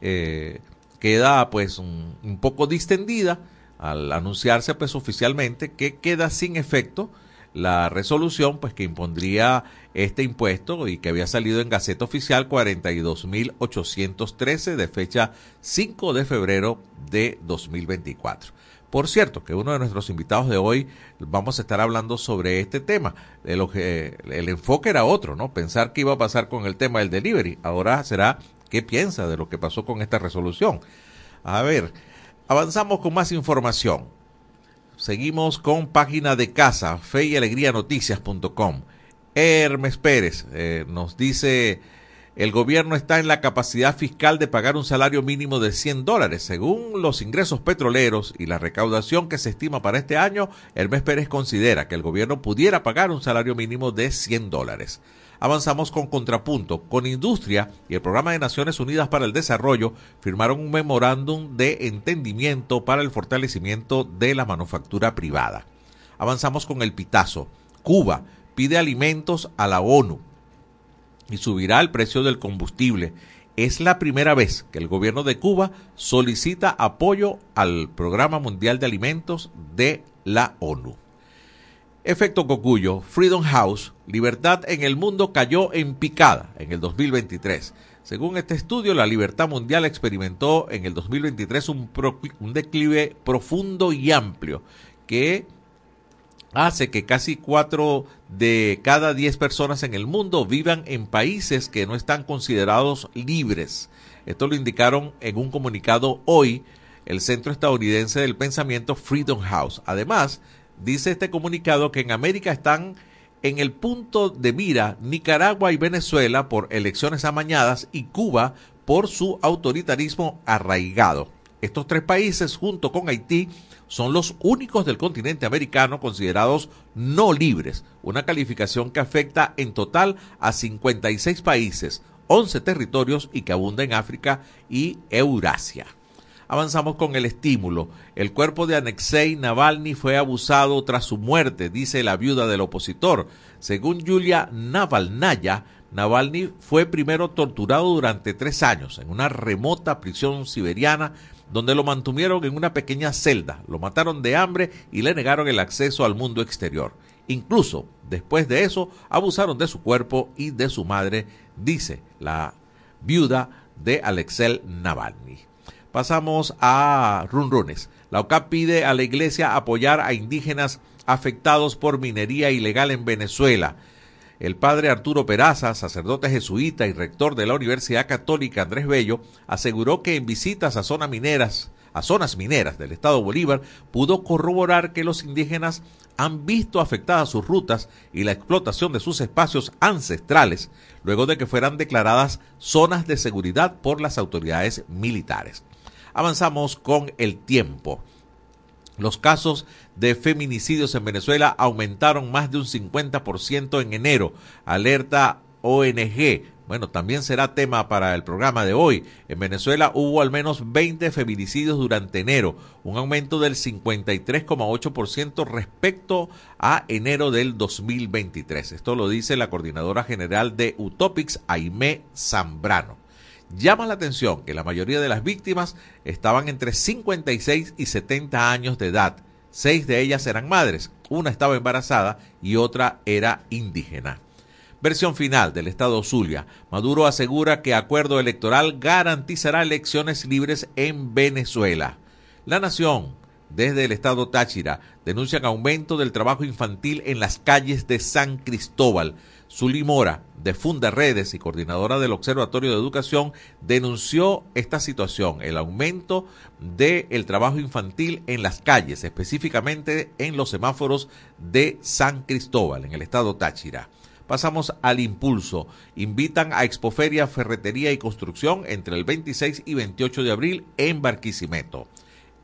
eh, queda pues un, poco distendida al anunciarse pues oficialmente que queda sin efecto la resolución pues que impondría este impuesto y que había salido en Gaceta Oficial 42.813 de fecha 5 de febrero de 2024. Por cierto, que uno de nuestros invitados de hoy vamos a estar hablando sobre este tema. El, el enfoque era otro, ¿no? Pensar qué iba a pasar con el tema del delivery. Ahora será qué piensa de lo que pasó con esta resolución. A ver, avanzamos con más información. Seguimos con página de casa, fe y alegría noticias.com. Hermes Pérez eh, nos dice el gobierno está en la capacidad fiscal de pagar un salario mínimo de 100 dólares. Según los ingresos petroleros y la recaudación que se estima para este año, Hermes Pérez considera que el gobierno pudiera pagar un salario mínimo de 100 dólares. Avanzamos con contrapunto. Con Industria y el Programa de Naciones Unidas para el Desarrollo firmaron un memorándum de entendimiento para el fortalecimiento de la manufactura privada. Avanzamos con el pitazo. Cuba pide alimentos a la ONU y subirá el precio del combustible. Es la primera vez que el gobierno de Cuba solicita apoyo al Programa Mundial de Alimentos de la ONU. Efecto Cocuyo, Freedom House, libertad en el mundo cayó en picada en el 2023. Según este estudio, la libertad mundial experimentó en el 2023 un, declive profundo y amplio que hace que casi cuatro de cada diez personas en el mundo vivan en países que no están considerados libres. Esto lo indicaron en un comunicado hoy el Centro Estadounidense del Pensamiento Freedom House. Además, dice este comunicado que en América están en el punto de mira Nicaragua y Venezuela por elecciones amañadas y Cuba por su autoritarismo arraigado. Estos tres países, junto con Haití, son los únicos del continente americano considerados no libres, una calificación que afecta en total a 56 países, 11 territorios y que abunda en África y Eurasia. Avanzamos con el estímulo. El cuerpo de Alexei Navalny fue abusado tras su muerte, dice la viuda del opositor. Según Yulia Navalnaya, Navalny fue primero torturado durante tres años en una remota prisión siberiana donde lo mantuvieron en una pequeña celda, lo mataron de hambre y le negaron el acceso al mundo exterior. Incluso después de eso abusaron de su cuerpo y de su madre, dice la viuda de Alexei Navalny. Pasamos a Runrunes. La OCAP pide a la iglesia apoyar a indígenas afectados por minería ilegal en Venezuela. El padre Arturo Peraza, sacerdote jesuita y rector de la Universidad Católica Andrés Bello, aseguró que en visitas a zonas mineras, a zonas mineras del estado Bolívar, pudo corroborar que los indígenas han visto afectadas sus rutas y la explotación de sus espacios ancestrales, luego de que fueran declaradas zonas de seguridad por las autoridades militares. Avanzamos con el tiempo. Los casos de feminicidios en Venezuela aumentaron más de un 50% en enero, alerta ONG. Bueno, también será tema para el programa de hoy. En Venezuela hubo al menos 20 feminicidios durante enero, un aumento del 53,8% respecto a enero del 2023. Esto lo dice la coordinadora general de Utopics, Aimé Zambrano. Llama la atención que la mayoría de las víctimas estaban entre 56 y 70 años de edad. Seis de ellas eran madres, una estaba embarazada y otra era indígena. Versión final del Estado Zulia. Maduro asegura que acuerdo electoral garantizará elecciones libres en Venezuela. La Nación, desde el Estado Táchira, denuncian aumento del trabajo infantil en las calles de San Cristóbal. Zuli Mora, de Funda Redes y coordinadora del Observatorio de Educación, denunció esta situación, el aumento del trabajo infantil en las calles, específicamente en los semáforos de San Cristóbal, en el estado Táchira. Pasamos al impulso. Invitan a Expoferia Ferretería y Construcción entre el 26 y 28 de abril en Barquisimeto.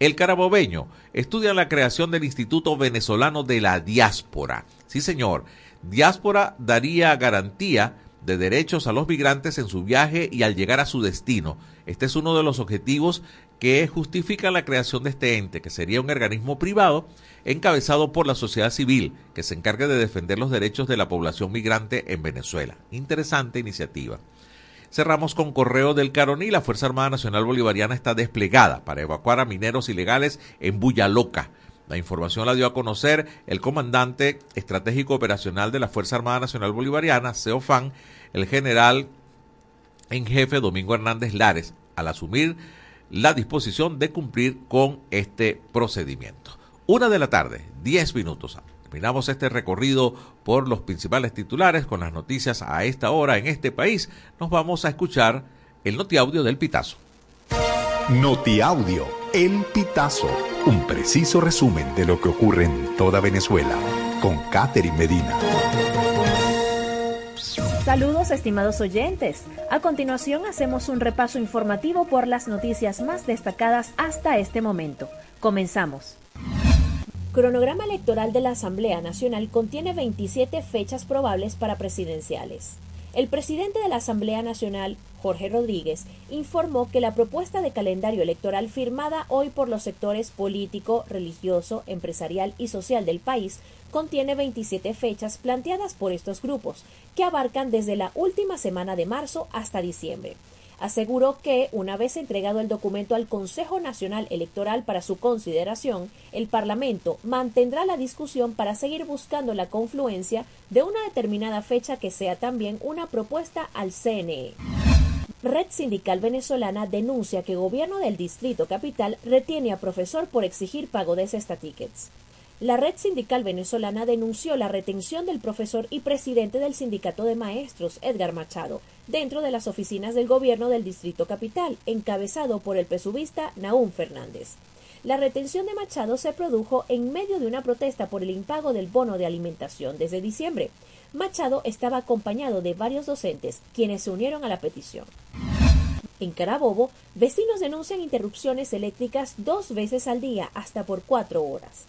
El Carabobeño estudia la creación del Instituto Venezolano de la Diáspora. Sí, señor Diáspora daría garantía de derechos a los migrantes en su viaje y al llegar a su destino. Este es uno de los objetivos que justifica la creación de este ente, que sería un organismo privado encabezado por la sociedad civil, que se encargue de defender los derechos de la población migrante en Venezuela. Interesante iniciativa. Cerramos con correo del Caroní. La Fuerza Armada Nacional Bolivariana está desplegada para evacuar a mineros ilegales en Loca. La información la dio a conocer el comandante estratégico operacional de la Fuerza Armada Nacional Bolivariana, CEOFAN, el general en jefe Domingo Hernández Lares, al asumir la disposición de cumplir con este procedimiento. Una de la tarde, diez minutos. Terminamos este recorrido por los principales titulares con las noticias a esta hora en este país. Nos vamos a escuchar el notiaudio del Pitazo. Notiaudio, el Pitazo, un preciso resumen de lo que ocurre en toda Venezuela, con Catherine Medina. Saludos estimados oyentes. A continuación hacemos un repaso informativo por las noticias más destacadas hasta este momento. Comenzamos. Cronograma electoral de la Asamblea Nacional contiene 27 fechas probables para presidenciales. El presidente de la Asamblea Nacional, Jorge Rodríguez, informó que la propuesta de calendario electoral firmada hoy por los sectores político, religioso, empresarial y social del país contiene 27 fechas planteadas por estos grupos, que abarcan desde la última semana de marzo hasta diciembre aseguró que, una vez entregado el documento al Consejo Nacional Electoral para su consideración, el Parlamento mantendrá la discusión para seguir buscando la confluencia de una determinada fecha que sea también una propuesta al CNE. Red Sindical Venezolana denuncia que gobierno del Distrito Capital retiene a profesor por exigir pago de cesta tickets. La red sindical venezolana denunció la retención del profesor y presidente del sindicato de maestros, Edgar Machado, dentro de las oficinas del gobierno del Distrito Capital, encabezado por el pesubista Naúm Fernández. La retención de Machado se produjo en medio de una protesta por el impago del bono de alimentación desde diciembre. Machado estaba acompañado de varios docentes, quienes se unieron a la petición. En Carabobo, vecinos denuncian interrupciones eléctricas dos veces al día hasta por cuatro horas.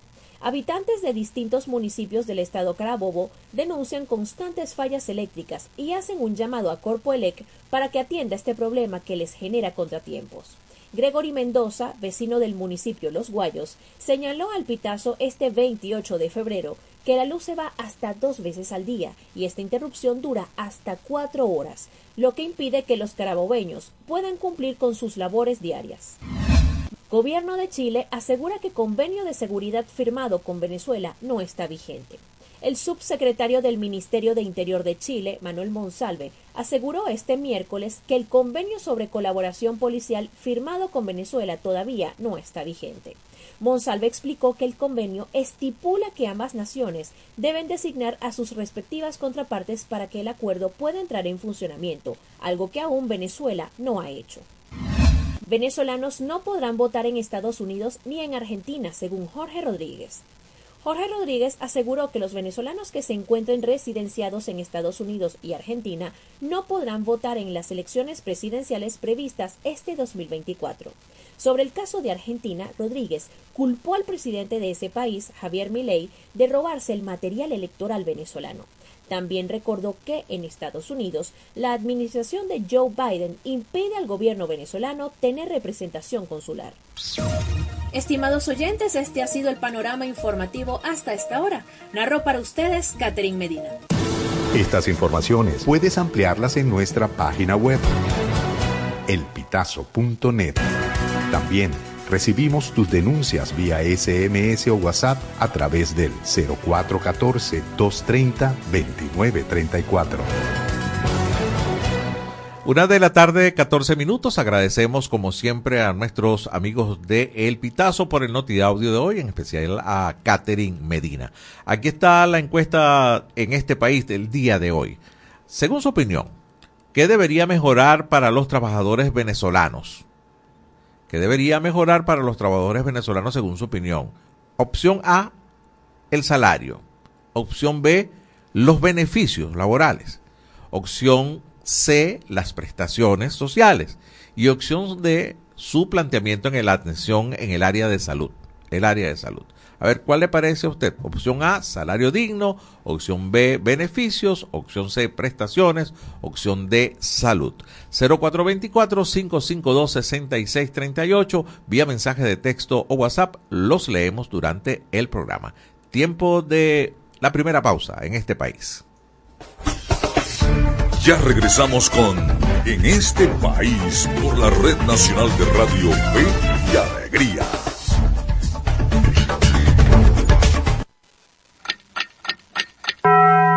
Habitantes de distintos municipios del estado Carabobo denuncian constantes fallas eléctricas y hacen un llamado a Corpoelec para que atienda este problema que les genera contratiempos. Gregory Mendoza, vecino del municipio Los Guayos, señaló al Pitazo este 28 de febrero que la luz se va hasta dos veces al día y esta interrupción dura hasta cuatro horas, lo que impide que los carabobeños puedan cumplir con sus labores diarias. Gobierno de Chile asegura que convenio de seguridad firmado con Venezuela no está vigente. El subsecretario del Ministerio de Interior de Chile, Manuel Monsalve, aseguró este miércoles que el convenio sobre colaboración policial firmado con Venezuela todavía no está vigente. Monsalve explicó que el convenio estipula que ambas naciones deben designar a sus respectivas contrapartes para que el acuerdo pueda entrar en funcionamiento, algo que aún Venezuela no ha hecho. Venezolanos no podrán votar en Estados Unidos ni en Argentina, según Jorge Rodríguez. Jorge Rodríguez aseguró que los venezolanos que se encuentren residenciados en Estados Unidos y Argentina no podrán votar en las elecciones presidenciales previstas este 2024. Sobre el caso de Argentina, Rodríguez culpó al presidente de ese país, Javier Milei, de robarse el material electoral venezolano. También recordó que en Estados Unidos la administración de Joe Biden impide al gobierno venezolano tener representación consular. Estimados oyentes, este ha sido el panorama informativo hasta esta hora. Narro para ustedes Catherine Medina. Estas informaciones puedes ampliarlas en nuestra página web elpitazo.net. También Recibimos tus denuncias vía SMS o WhatsApp a través del 0414-230-2934. Una de la tarde, 14 minutos. Agradecemos como siempre a nuestros amigos de El Pitazo por el noti audio de hoy, en especial a Catherine Medina. Aquí está la encuesta en este país del día de hoy. Según su opinión, ¿qué debería mejorar para los trabajadores venezolanos? Que debería mejorar para los trabajadores venezolanos según su opinión. Opción A, el salario. Opción B, los beneficios laborales. Opción C, las prestaciones sociales. Y opción D, su planteamiento en la atención en el área de salud. El área de salud. A ver, ¿cuál le parece a usted? Opción A, salario digno. Opción B, beneficios. Opción C, prestaciones. Opción D, salud. 0424-552-6638. Vía mensaje de texto o WhatsApp. Los leemos durante el programa. Tiempo de la primera pausa en este país. Ya regresamos con en este país por la Red Nacional de Radio Fe y Alegría.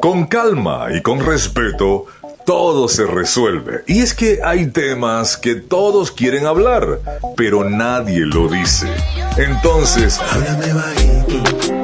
Con calma y con respeto, todo se resuelve. Y es que hay temas que todos quieren hablar, pero nadie lo dice. Entonces, háblame bajito.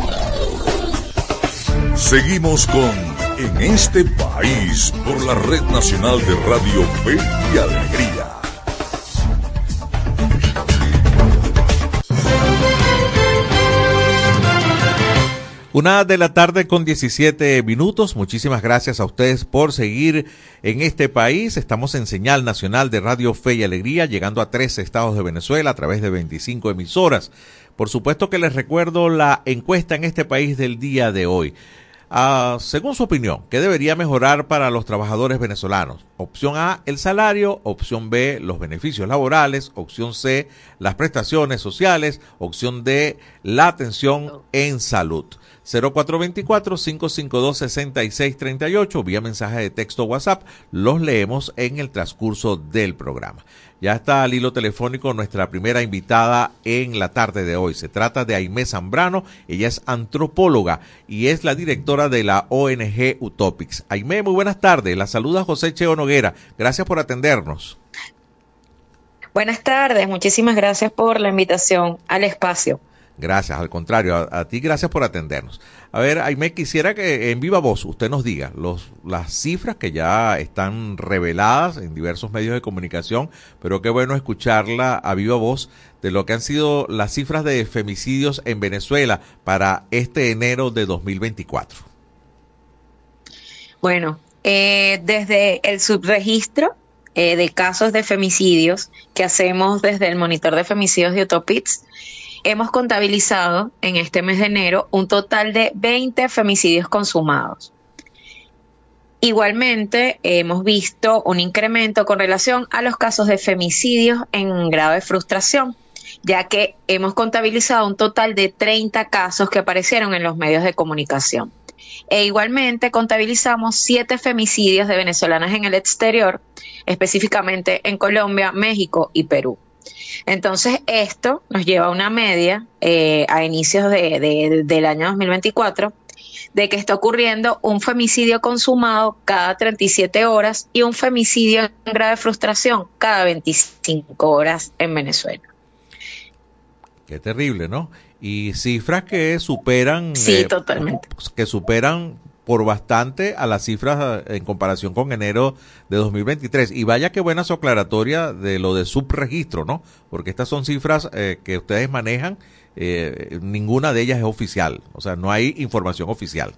Seguimos con En este país por la Red Nacional de Radio Fe y Alegría. Una de la tarde con 17 minutos. Muchísimas gracias a ustedes por seguir en este país. Estamos en señal nacional de Radio Fe y Alegría, llegando a tres estados de Venezuela a través de 25 emisoras. Por supuesto que les recuerdo la encuesta en este país del día de hoy. Ah, según su opinión, ¿qué debería mejorar para los trabajadores venezolanos? Opción A, el salario. Opción B, los beneficios laborales. Opción C, las prestaciones sociales. Opción D, la atención en salud. 0424-552-6638 vía mensaje de texto WhatsApp. Los leemos en el transcurso del programa. Ya está al hilo telefónico nuestra primera invitada en la tarde de hoy. Se trata de Aimé Zambrano. Ella es antropóloga y es la directora de la ONG Utopics. Aimé, muy buenas tardes. La saluda José Cheo Noguera. Gracias por atendernos. Buenas tardes. Muchísimas gracias por la invitación al espacio. Gracias, al contrario, a, ti gracias por atendernos. A ver, Aime, quisiera que en viva voz usted nos diga los, las cifras que ya están reveladas en diversos medios de comunicación, pero qué bueno escucharla a viva voz de lo que han sido las cifras de femicidios en Venezuela para este enero de 2024. Bueno, eh, desde el subregistro eh, de casos de femicidios que hacemos desde el monitor de femicidios de Utopits, hemos contabilizado en este mes de enero un total de 20 femicidios consumados. Igualmente, hemos visto un incremento con relación a los casos de femicidios en grado de frustración, ya que hemos contabilizado un total de 30 casos que aparecieron en los medios de comunicación. E igualmente contabilizamos siete femicidios de venezolanas en el exterior, específicamente en Colombia, México y Perú. Entonces, esto nos lleva a una media eh, a inicios de, de, del año 2024 de que está ocurriendo un femicidio consumado cada 37 horas y un femicidio en grave frustración cada 25 horas en Venezuela. Qué terrible, ¿no? Y cifras que superan... Sí, eh, totalmente. Que superan por bastante a las cifras en comparación con enero de 2023. Y vaya que buena su aclaratoria de lo de subregistro, ¿no? Porque estas son cifras eh, que ustedes manejan, eh, ninguna de ellas es oficial, o sea, no hay información oficial.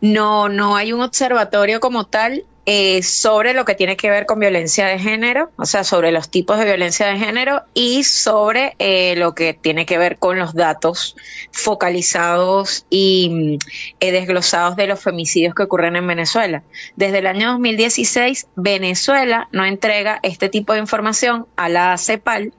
No, no hay un observatorio como tal eh, sobre lo que tiene que ver con violencia de género, o sea, sobre los tipos de violencia de género y sobre eh, lo que tiene que ver con los datos focalizados y eh, desglosados de los femicidios que ocurren en Venezuela. Desde el año 2016, Venezuela no entrega este tipo de información a la CEPAL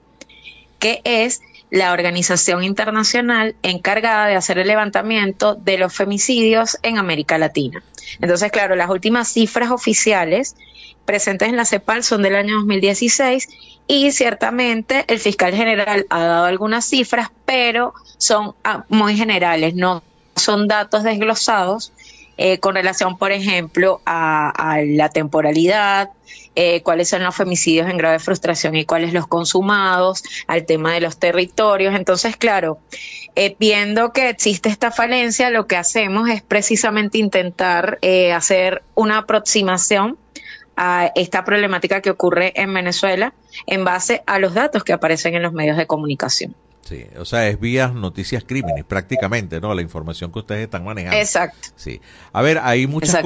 que es la organización internacional encargada de hacer el levantamiento de los femicidios en América Latina. Entonces, claro, las últimas cifras oficiales presentes en la CEPAL son del año 2016 y ciertamente el fiscal general ha dado algunas cifras, pero son ah, muy generales, no son datos desglosados eh, con relación, por ejemplo, a, la temporalidad, eh, cuáles son los femicidios en grave frustración y cuáles los consumados, al tema de los territorios. Entonces, claro, eh, viendo que existe esta falencia, lo que hacemos es precisamente intentar hacer una aproximación a esta problemática que ocurre en Venezuela en base a los datos que aparecen en los medios de comunicación. Sí, o sea, es vía noticias crímenes prácticamente, ¿no? La información que ustedes están manejando. Exacto. Sí. A ver, hay muchas,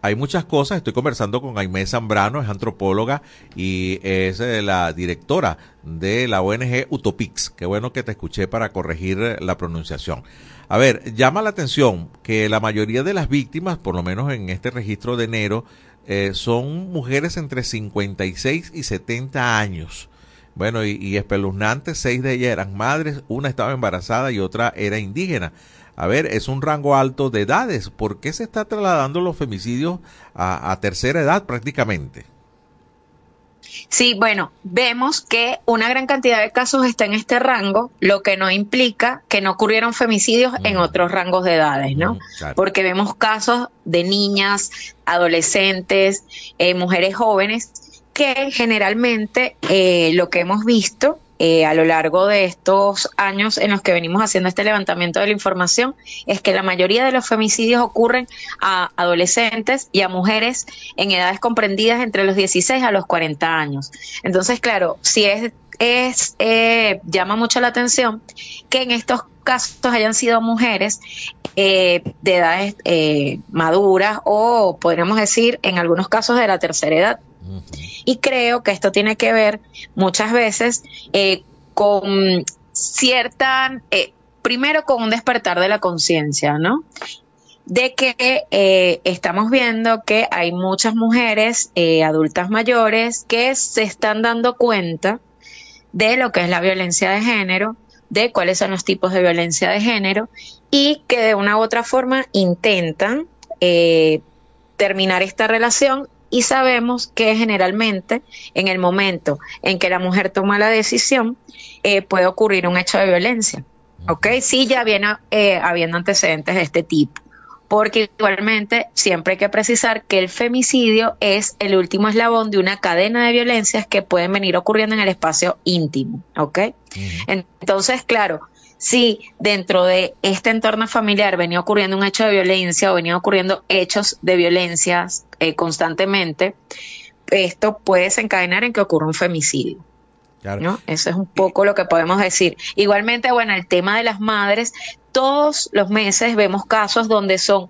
hay muchas cosas. Estoy conversando con Aimé Zambrano, es antropóloga y es eh, la directora de la ONG Utopix. Qué bueno que te escuché para corregir la pronunciación. A ver, llama la atención que la mayoría de las víctimas, por lo menos en este registro de enero, eh, son mujeres entre 56 y 70 años. Bueno, y, espeluznantes, seis de ellas eran madres, una estaba embarazada y otra era indígena. A ver, es un rango alto de edades. ¿Por qué se está trasladando los femicidios a, tercera edad prácticamente? Sí, bueno, vemos que una gran cantidad de casos está en este rango, lo que no implica que no ocurrieron femicidios en otros rangos de edades, ¿no? Porque vemos casos de niñas, adolescentes, eh, mujeres jóvenes que generalmente eh, lo que hemos visto eh, a lo largo de estos años en los que venimos haciendo este levantamiento de la información es que la mayoría de los femicidios ocurren a adolescentes y a mujeres en edades comprendidas entre los 16 a los 40 años. Entonces, claro, si es, es eh, llama mucho la atención que en estos casos hayan sido mujeres de edades maduras o podríamos decir en algunos casos de la tercera edad. Y creo que esto tiene que ver muchas veces eh, con cierta, eh, primero con un despertar de la conciencia, ¿no? de que eh, estamos viendo que hay muchas mujeres adultas mayores que se están dando cuenta de lo que es la violencia de género, de cuáles son los tipos de violencia de género y que de una u otra forma intentan terminar esta relación y sabemos que generalmente en el momento en que la mujer toma la decisión eh, puede ocurrir un hecho de violencia. ¿Ok? Sí, ya viene eh, habiendo antecedentes de este tipo. Porque igualmente siempre hay que precisar que el femicidio es el último eslabón de una cadena de violencias que pueden venir ocurriendo en el espacio íntimo. ¿Ok? Entonces, claro, si dentro de este entorno familiar venía ocurriendo un hecho de violencia o venía ocurriendo hechos de violencia eh, constantemente, esto puede desencadenar en que ocurra un femicidio. ¿No? Eso es un poco lo que podemos decir. Igualmente, bueno, el tema de las madres, todos los meses vemos casos donde son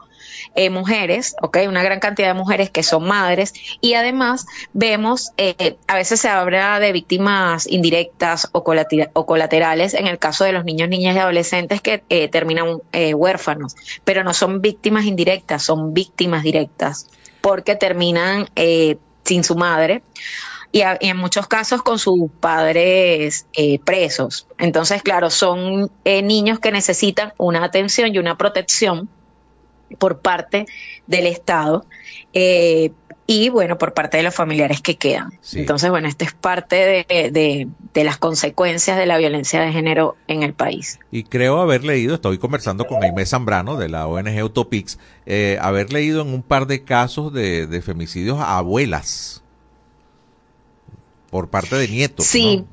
eh, mujeres, ¿ok? Una gran cantidad de mujeres que son madres y además vemos, eh, a veces se habla de víctimas indirectas o, colaterales en el caso de los niños, niñas y adolescentes que eh, terminan huérfanos, pero no son víctimas indirectas, son víctimas directas porque terminan sin su madre. Y, en muchos casos con sus padres presos. Entonces, claro, son niños que necesitan una atención y una protección por parte del Estado eh, y bueno, por parte de los familiares que quedan. Entonces, bueno, esto es parte de, de, las consecuencias de la violencia de género en el país. Y creo haber leído, estoy conversando con Aimé Zambrano de la ONG Utopix, eh, haber leído en un par de casos de, de femicidios a abuelas por parte de nietos. Sí.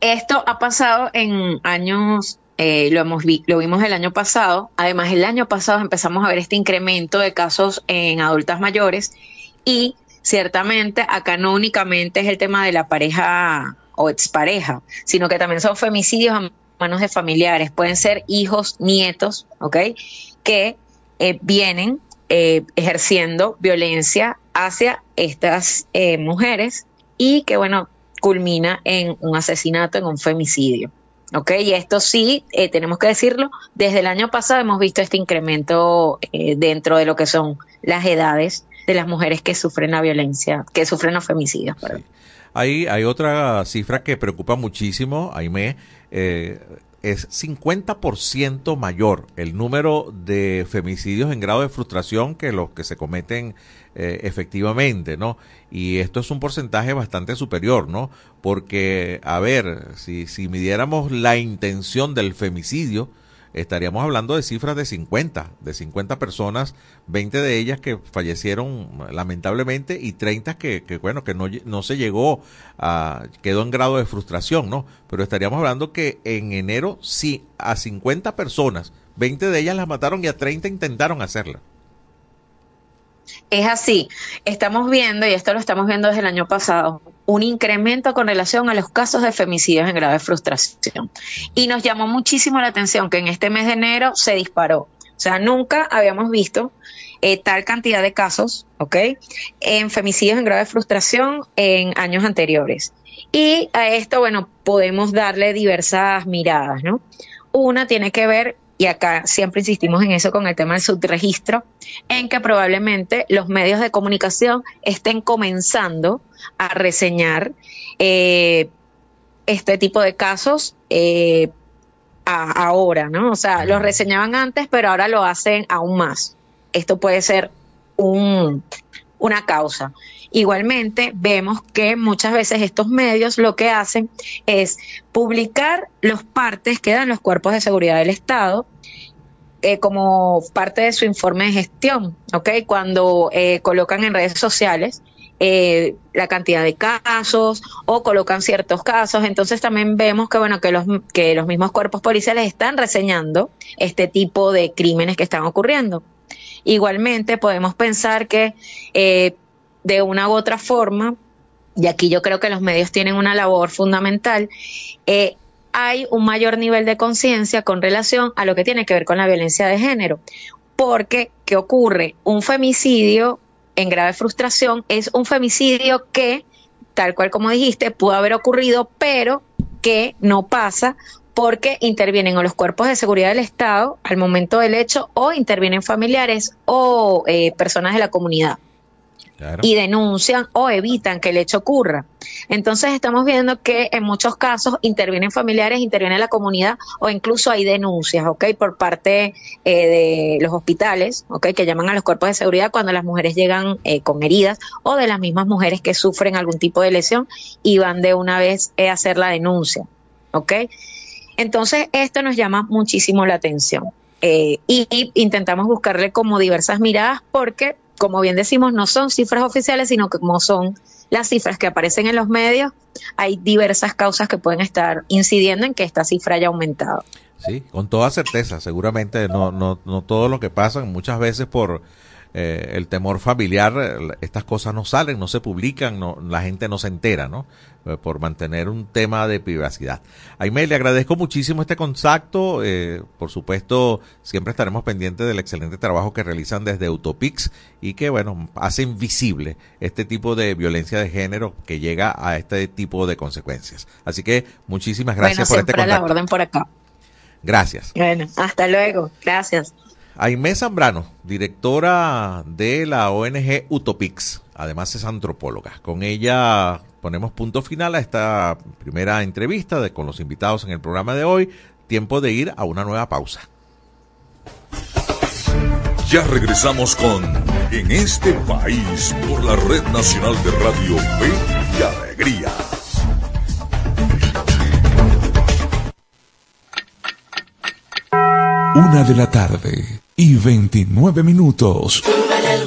Esto ha pasado en años eh, lo, hemos lo vimos el año pasado. Además, el año pasado empezamos a ver este incremento de casos en adultas mayores y ciertamente acá no únicamente es el tema de la pareja o expareja, sino que también son femicidios a manos de familiares. Pueden ser hijos, nietos, ¿ok? Que eh, vienen eh, ejerciendo violencia hacia estas mujeres y que, bueno, culmina en un asesinato, en un femicidio. ¿ok? Y esto sí, eh, tenemos que decirlo, desde el año pasado hemos visto este incremento eh, dentro de lo que son las edades de las mujeres que sufren la violencia, que sufren los femicidios. Hay, hay otra cifra que preocupa muchísimo, Aime, eh, es 50% mayor el número de femicidios en grado de frustración que los que se cometen eh, efectivamente, ¿no? Y esto es un porcentaje bastante superior, ¿no? Porque, a ver, si, si midiéramos la intención del femicidio, estaríamos hablando de cifras de 50, de 50 personas, 20 de ellas que fallecieron lamentablemente y 30 que, que bueno, que no, no se llegó a, quedó en grado de frustración, ¿no? Pero estaríamos hablando que en enero sí, a 50 personas, 20 de ellas las mataron y a 30 intentaron hacerla. Es así, estamos viendo, y esto lo estamos viendo desde el año pasado, un incremento con relación a los casos de femicidios en grave frustración. Y nos llamó muchísimo la atención que en este mes de enero se disparó. O sea, nunca habíamos visto eh, tal cantidad de casos, ¿ok? En femicidios en grave frustración en años anteriores. Y a esto, bueno, podemos darle diversas miradas, ¿no? Una tiene que ver y acá siempre insistimos en eso con el tema del subregistro, en que probablemente los medios de comunicación estén comenzando a reseñar eh, este tipo de casos eh, ahora, ¿no? O sea, los reseñaban antes, pero ahora lo hacen aún más. Esto puede ser un, una causa. Igualmente, vemos que muchas veces estos medios lo que hacen es publicar los partes que dan los cuerpos de seguridad del Estado eh, como parte de su informe de gestión. Cuando eh, colocan en redes sociales eh, la cantidad de casos o colocan ciertos casos. Entonces también vemos que bueno que los que los mismos cuerpos policiales están reseñando este tipo de crímenes que están ocurriendo. Igualmente podemos pensar que de una u otra forma, y aquí yo creo que los medios tienen una labor fundamental, eh, hay un mayor nivel de conciencia con relación a lo que tiene que ver con la violencia de género. Porque, ¿qué ocurre? Un femicidio en grave frustración es un femicidio que, tal cual como dijiste, pudo haber ocurrido, pero que no pasa porque intervienen o los cuerpos de seguridad del Estado al momento del hecho o intervienen familiares o eh, personas de la comunidad y denuncian o evitan que el hecho ocurra. Entonces estamos viendo que en muchos casos intervienen familiares, interviene la comunidad o incluso hay denuncias, ¿ok? Por parte eh, de los hospitales, ¿ok? Que llaman a los cuerpos de seguridad cuando las mujeres llegan eh, con heridas o de las mismas mujeres que sufren algún tipo de lesión y van de una vez eh, a hacer la denuncia, ¿ok? Entonces esto nos llama muchísimo la atención. y intentamos buscarle como diversas miradas porque como bien decimos, no son cifras oficiales, sino como son las cifras que aparecen en los medios, hay diversas causas que pueden estar incidiendo en que esta cifra haya aumentado. Sí, con toda certeza, seguramente no, no, no todo lo que pasa, muchas veces por eh, el temor familiar, estas cosas no salen, no se publican, no, la gente no se entera, ¿no? Eh, por mantener un tema de privacidad. Aime, le agradezco muchísimo este contacto. Eh, por supuesto, siempre estaremos pendientes del excelente trabajo que realizan desde Utopix y que, bueno, hacen visible este tipo de violencia de género que llega a este tipo de consecuencias. Así que muchísimas gracias por este contacto. la orden por acá. Gracias. Bueno, hasta luego. Gracias. Aime Zambrano, directora de la ONG Utopix, además es antropóloga. Con ella ponemos punto final a esta primera entrevista de, con los invitados en el programa de hoy. Tiempo de ir a una nueva pausa. Ya regresamos con En este país por la Red Nacional de Radio Fe y Alegría. Una de la tarde y 29 minutos. Sube el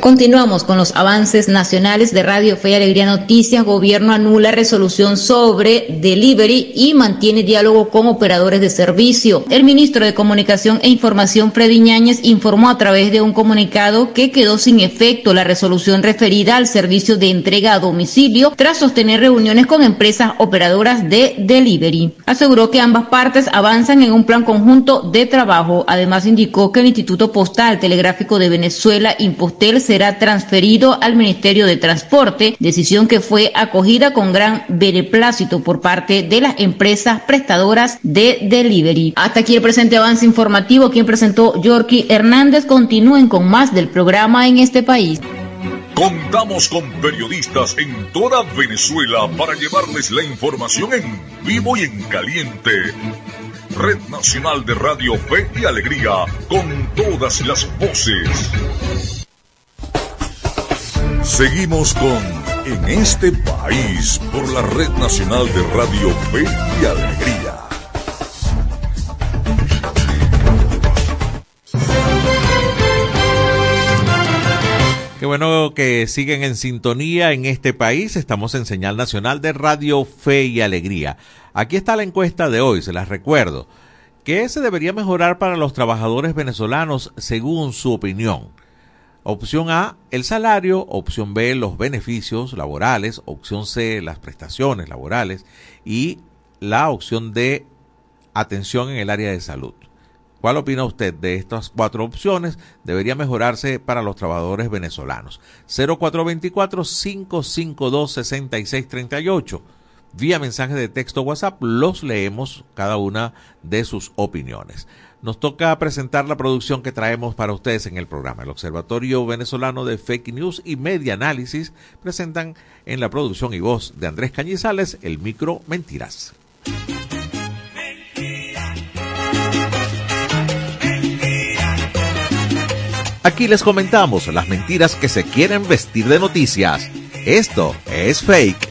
Continuamos con los avances nacionales de Radio Fe y Alegría Noticias. Gobierno anula resolución sobre delivery y mantiene diálogo con operadores de servicio. El ministro de Comunicación e Información, Freddy Ñáñez, informó a través de un comunicado que quedó sin efecto la resolución referida al servicio de entrega a domicilio tras sostener reuniones con empresas operadoras de delivery. Aseguró que ambas partes avanzan en un plan conjunto de trabajo. Además, indicó que el Instituto Postal Telegráfico de Venezuela, Impostel, será transferido al Ministerio de Transporte, decisión que fue acogida con gran beneplácito por parte de las empresas prestadoras de delivery. Hasta aquí el presente avance informativo, quien presentó Yorky Hernández. Continúen con más del programa en este país. Contamos con periodistas en toda Venezuela para llevarles la información en vivo y en caliente. Red Nacional de Radio Fe y Alegría, con todas las voces. Seguimos con En este país por la Red Nacional de Radio Fe y Alegría. Qué bueno que siguen en sintonía en este país. Estamos en señal nacional de Radio Fe y Alegría. Aquí está la encuesta de hoy, se las recuerdo. ¿Qué se debería mejorar para los trabajadores venezolanos según su opinión? Opción A, el salario. Opción B, los beneficios laborales. Opción C, las prestaciones laborales. Y la opción D, atención en el área de salud. ¿Cuál opina usted de estas cuatro opciones? Debería mejorarse para los trabajadores venezolanos. 0424-552-6638. Vía mensaje de texto WhatsApp los leemos cada una de sus opiniones. Nos toca presentar la producción que traemos para ustedes en el programa. El Observatorio Venezolano de Fake News y Media Análisis presentan en la producción y voz de Andrés Cañizales el micro Mentiras. Aquí les comentamos las mentiras que se quieren vestir de noticias. Esto es fake.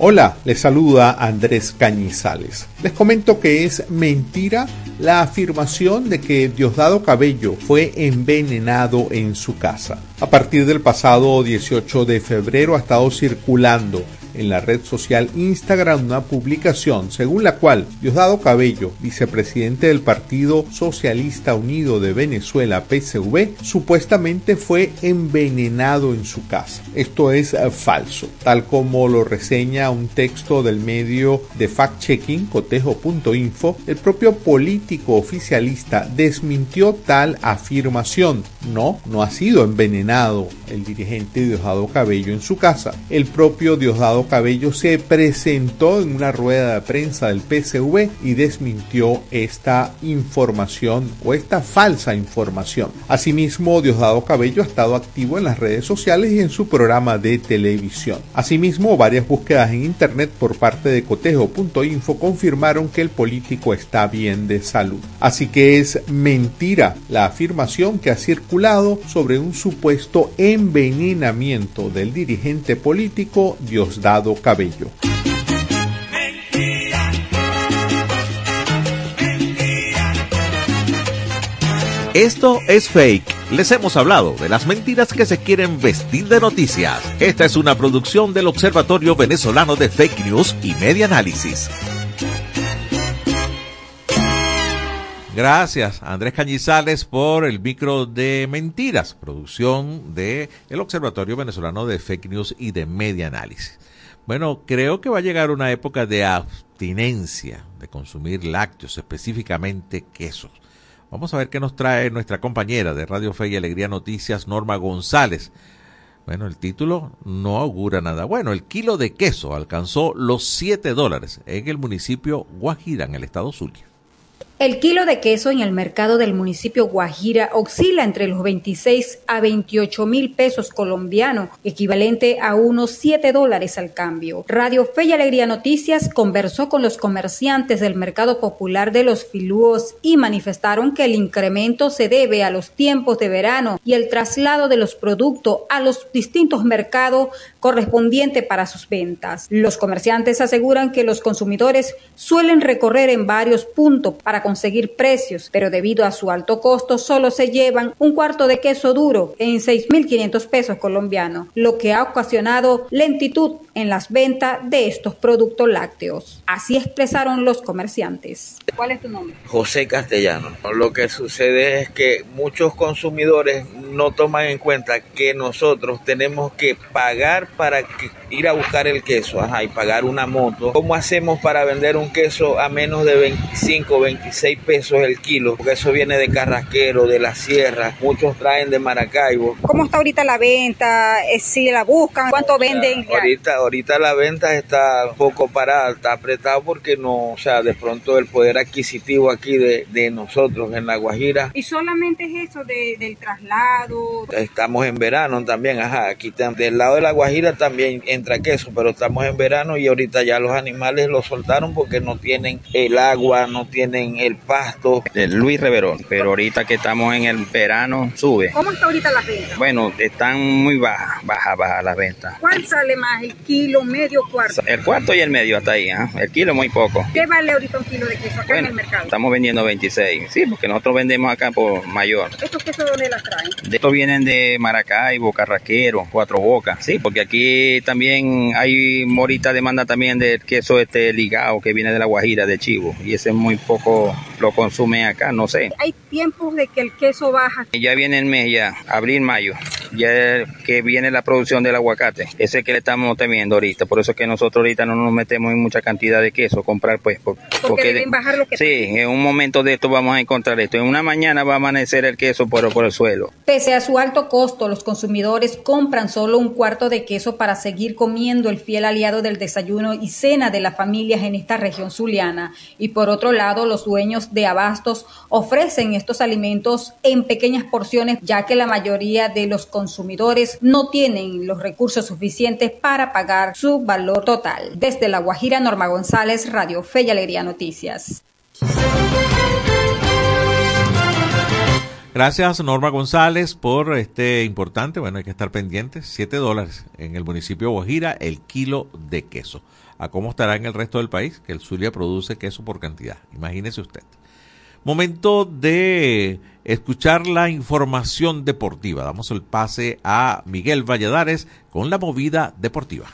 Hola, les saluda Andrés Cañizales. Les comento que es mentira la afirmación de que Diosdado Cabello fue envenenado en su casa. A partir del pasado 18 de febrero ha estado circulando en la red social Instagram una publicación según la cual Diosdado Cabello, vicepresidente del Partido Socialista Unido de Venezuela, PSV, supuestamente fue envenenado en su casa. Esto es eh, falso, tal como lo reseña un texto del medio de fact-checking cotejo.info, el propio político oficialista desmintió tal afirmación. No, no ha sido envenenado el dirigente Diosdado Cabello en su casa. El propio Diosdado Cabello se presentó en una rueda de prensa del PSV y desmintió esta información o esta falsa información. Asimismo, Diosdado Cabello ha estado activo en las redes sociales y en su programa de televisión. Asimismo, varias búsquedas en internet por parte de cotejo.info confirmaron que el político está bien de salud. Así que es mentira la afirmación que ha circulado sobre un supuesto envenenamiento del dirigente político Diosdado Cabello. Esto es fake. Les hemos hablado de las mentiras que se quieren vestir de noticias. Esta es una producción del Observatorio Venezolano de Fake News y Media Análisis. Gracias, Andrés Cañizales, por el micro de mentiras, producción del el Observatorio Venezolano de Fake News y de Media Análisis. Bueno, creo que va a llegar una época de abstinencia de consumir lácteos, específicamente quesos. Vamos a ver qué nos trae nuestra compañera de Radio Fe y Alegría Noticias, Norma González. Bueno, el título no augura nada. Bueno, el kilo de queso alcanzó los 7 dólares en el municipio Guajira, en el estado Zulia. El kilo de queso en el mercado del municipio Guajira oscila entre los 26 a 28 mil pesos colombianos, equivalente a unos 7 dólares al cambio. Radio Fe y Alegría Noticias conversó con los comerciantes del mercado popular de los Filúos y manifestaron que el incremento se debe a los tiempos de verano y el traslado de los productos a los distintos mercados correspondiente para sus ventas. Los comerciantes aseguran que los consumidores suelen recorrer en varios puntos para conseguir precios, pero debido a su alto costo solo se llevan un cuarto de queso duro en 6.500 pesos colombianos, lo que ha ocasionado lentitud en las ventas de estos productos lácteos. Así expresaron los comerciantes. ¿Cuál es tu nombre? José Castellano. Lo que sucede es que muchos consumidores no toman en cuenta que nosotros tenemos que pagar para ir a buscar el queso ajá, y pagar una moto. ¿Cómo hacemos para vender un queso a menos de 25, 26 pesos el kilo? Porque eso viene de Carrasquero, de la Sierra, muchos traen de Maracaibo. ¿Cómo está ahorita la venta? Eh, si la buscan, ¿cuánto venden? Ahorita, ahorita la venta está un poco parada, está apretado porque no, o sea, de pronto el poder adquisitivo aquí de, de nosotros en La Guajira. ¿Y solamente es eso de, del traslado? Estamos en verano también, ajá, aquí del lado de La Guajira también entra queso, pero estamos en verano y ahorita ya los animales los soltaron porque no tienen el agua, no tienen el pasto. Luis Reverón, pero ahorita que estamos en el verano sube. ¿Cómo está ahorita la venta? Bueno, están muy bajas, baja, baja las ventas. ¿Cuál sale más, el kilo, medio, cuarto? El cuarto y el medio hasta ahí, ¿eh? el kilo muy poco. ¿Qué vale ahorita un kilo de queso acá en el mercado? Estamos vendiendo 26, sí, porque nosotros vendemos acá por mayor. ¿Estos quesos de dónde las traen? De estos vienen de Maracaibo, Carraquero, Cuatro Bocas, sí, porque aquí también hay morita demanda también del queso este ligado que viene de la Guajira, de Chivo, y ese muy poco lo consumen acá, no sé. Hay tiempos de que el queso baja. Ya viene el mes ya, abril, mayo, ya que viene la producción del aguacate, ese que le estamos temiendo ahorita, por eso es que nosotros ahorita no nos metemos en mucha cantidad de queso, comprar pues, porque, porque deben bajar lo que Sí, en un momento de esto vamos a encontrar esto, en una mañana va a amanecer el queso por, por el suelo. Pese a su alto costo, los consumidores compran solo un cuarto de queso para seguir comiendo el fiel aliado del desayuno y cena de las familias en esta región zuliana. Y por otro lado, los dueños de abastos ofrecen estos alimentos en pequeñas porciones, ya que la mayoría de los consumidores no tienen los recursos suficientes para pagar su valor total. Desde La Guajira, Norma González, Radio Fe y Noticias. Gracias Norma González por este importante, bueno, hay que estar pendientes, 7 dólares en el municipio de Guajira el kilo de queso. ¿A cómo estará en el resto del país? Que el Zulia produce queso por cantidad, imagínese usted. Momento de escuchar la información deportiva. Damos el pase a Miguel Valladares con la movida deportiva.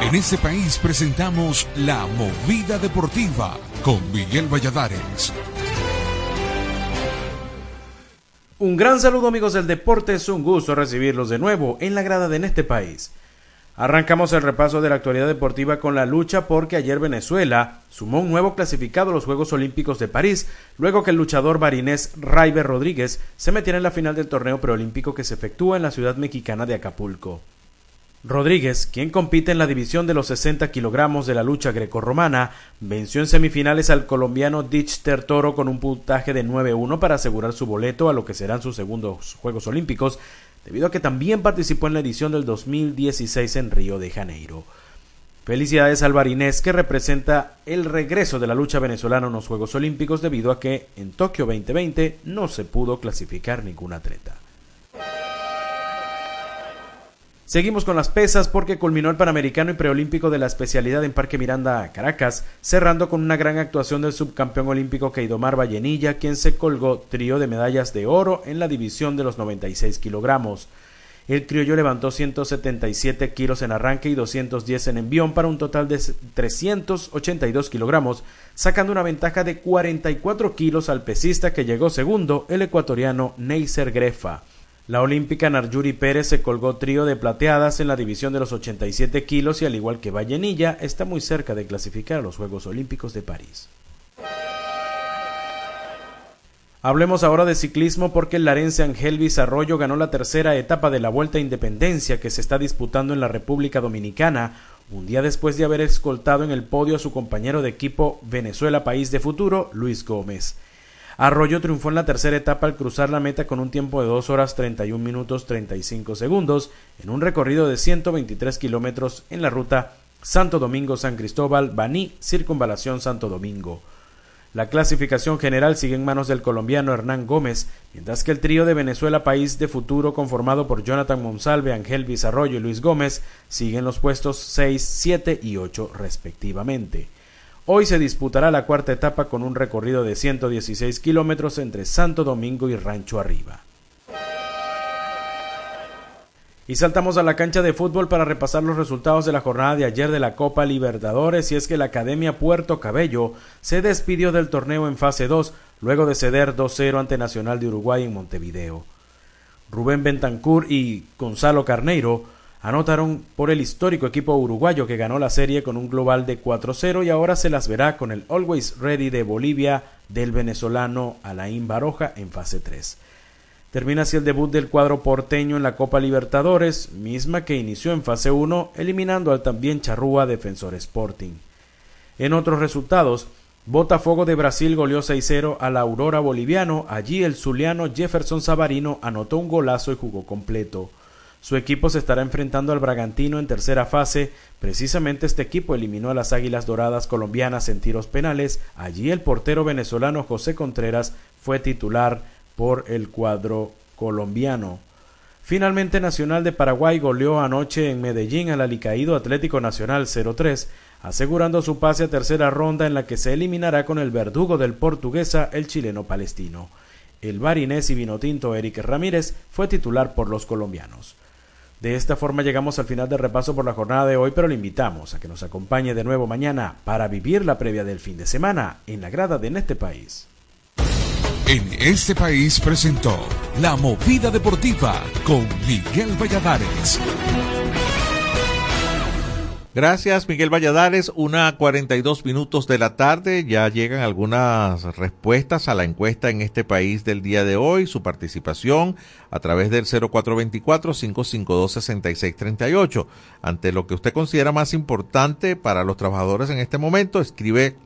En este país presentamos la movida deportiva con Miguel Valladares. Un gran saludo amigos del deporte, es un gusto recibirlos de nuevo en la grada de en este país. Arrancamos el repaso de la actualidad deportiva con la lucha porque ayer Venezuela sumó un nuevo clasificado a los Juegos Olímpicos de París, luego que el luchador barinés Raiber Rodríguez se metiera en la final del torneo preolímpico que se efectúa en la ciudad mexicana de Acapulco. Rodríguez, quien compite en la división de los 60 kilogramos de la lucha grecorromana, venció en semifinales al colombiano Dichter Toro con un puntaje de 9-1 para asegurar su boleto a lo que serán sus segundos Juegos Olímpicos, debido a que también participó en la edición del 2016 en Río de Janeiro. Felicidades al barinés que representa el regreso de la lucha venezolana en los Juegos Olímpicos debido a que en Tokio 2020 no se pudo clasificar ningún atleta. Seguimos con las pesas porque culminó el Panamericano y Preolímpico de la especialidad en Parque Miranda, Caracas, cerrando con una gran actuación del subcampeón olímpico Keidomar Vallenilla, quien se colgó trío de medallas de oro en la división de los 96 kilogramos. El criollo levantó 177 kilos en arranque y 210 en envión para un total de 382 kilogramos, sacando una ventaja de 44 kilos al pesista que llegó segundo, el ecuatoriano Neisser Grefa. La olímpica Narjuri Pérez se colgó trío de plateadas en la división de los 87 kilos y al igual que Vallenilla está muy cerca de clasificar a los Juegos Olímpicos de París. Hablemos ahora de ciclismo porque el larense Angelvis Arroyo ganó la tercera etapa de la Vuelta a Independencia que se está disputando en la República Dominicana, un día después de haber escoltado en el podio a su compañero de equipo Venezuela País de Futuro, Luis Gómez. Arroyo triunfó en la tercera etapa al cruzar la meta con un tiempo de 2 horas 31 minutos 35 segundos en un recorrido de 123 kilómetros en la ruta Santo Domingo-San Cristóbal, Baní, Circunvalación Santo Domingo. La clasificación general sigue en manos del colombiano Hernán Gómez, mientras que el trío de Venezuela País de Futuro, conformado por Jonathan Monsalve, Ángel Vizarroyo y Luis Gómez, sigue en los puestos 6, 7 y 8 respectivamente. Hoy se disputará la cuarta etapa con un recorrido de 116 kilómetros entre Santo Domingo y Rancho Arriba. Y saltamos a la cancha de fútbol para repasar los resultados de la jornada de ayer de la Copa Libertadores y es que la Academia Puerto Cabello se despidió del torneo en fase 2 luego de ceder 2-0 ante Nacional de Uruguay en Montevideo. Rubén Bentancur y Gonzalo Carneiro anotaron por el histórico equipo uruguayo que ganó la serie con un global de 4-0 y ahora se las verá con el Always Ready de Bolivia del venezolano Alain Baroja en fase 3. Termina así el debut del cuadro porteño en la Copa Libertadores, misma que inició en fase 1 eliminando al también charrúa Defensor Sporting. En otros resultados, Botafogo de Brasil goleó 6-0 a la Aurora Boliviano, allí el zuliano Jefferson Savarino anotó un golazo y jugó completo. Su equipo se estará enfrentando al Bragantino en tercera fase. Precisamente este equipo eliminó a las Águilas Doradas colombianas en tiros penales. Allí el portero venezolano José Contreras fue titular por el cuadro colombiano. Finalmente Nacional de Paraguay goleó anoche en Medellín al alicaído Atlético Nacional 0-3, asegurando su pase a tercera ronda en la que se eliminará con el verdugo del portuguesa el chileno palestino. El barinés y vinotinto Eric Ramírez fue titular por los colombianos. De esta forma llegamos al final del repaso por la jornada de hoy, pero le invitamos a que nos acompañe de nuevo mañana para vivir la previa del fin de semana en la grada de este país en este país presentó La Movida Deportiva con Miguel Valladares. Gracias, Miguel Valladares. Una 42 minutos de la tarde. Ya llegan algunas respuestas a la encuesta en este país del día de hoy. Su participación a través del 0424-552-6638. Ante lo que usted considera más importante para los trabajadores en este momento, escribe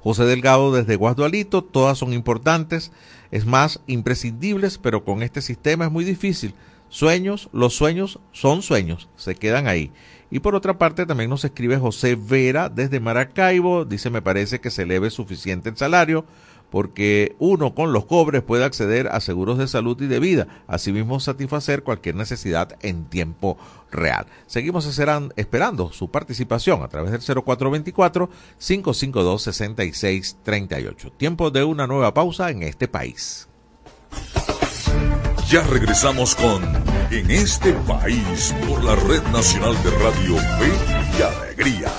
José Delgado desde Guasdualito, todas son importantes, es más, imprescindibles, pero con este sistema es muy difícil. Sueños, los sueños son sueños, se quedan ahí. Y por otra parte también nos escribe José Vera desde Maracaibo, dice me parece que se eleve suficiente el salario porque uno con los cobres puede acceder a seguros de salud y de vida, asimismo satisfacer cualquier necesidad en tiempo real. Seguimos esperando su participación a través del 0424-552-6638. Tiempo de una nueva pausa en este país. Ya regresamos con En este país por la Red Nacional de Radio Fe y Alegría.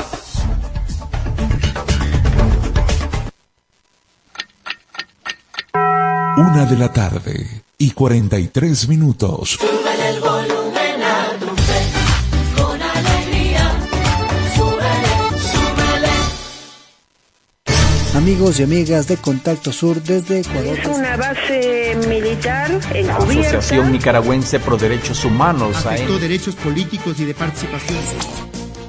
Una de la tarde y 43 minutos. el volumen a tu fe, con alegría. Súbele, súbele. Amigos y amigas de Contacto Sur desde Ecuador. Es una base militar encubierta. Asociación Nicaragüense Pro Derechos Humanos. Afectó derechos políticos y de participación.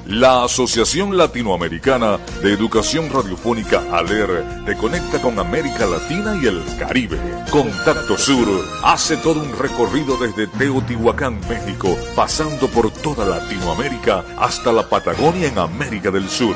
La Asociación Latinoamericana de Educación Radiofónica ALER te conecta con América Latina y el Caribe. Contacto Sur hace todo un recorrido desde Teotihuacán, México, pasando por toda Latinoamérica hasta la Patagonia en América del Sur.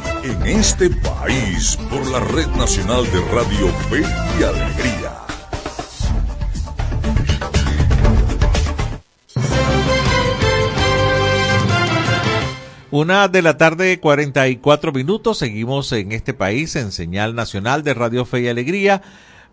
En este país por la Red Nacional de Radio Fe y Alegría. Una de la tarde, 44 minutos. Seguimos en este país en señal nacional de Radio Fe y Alegría.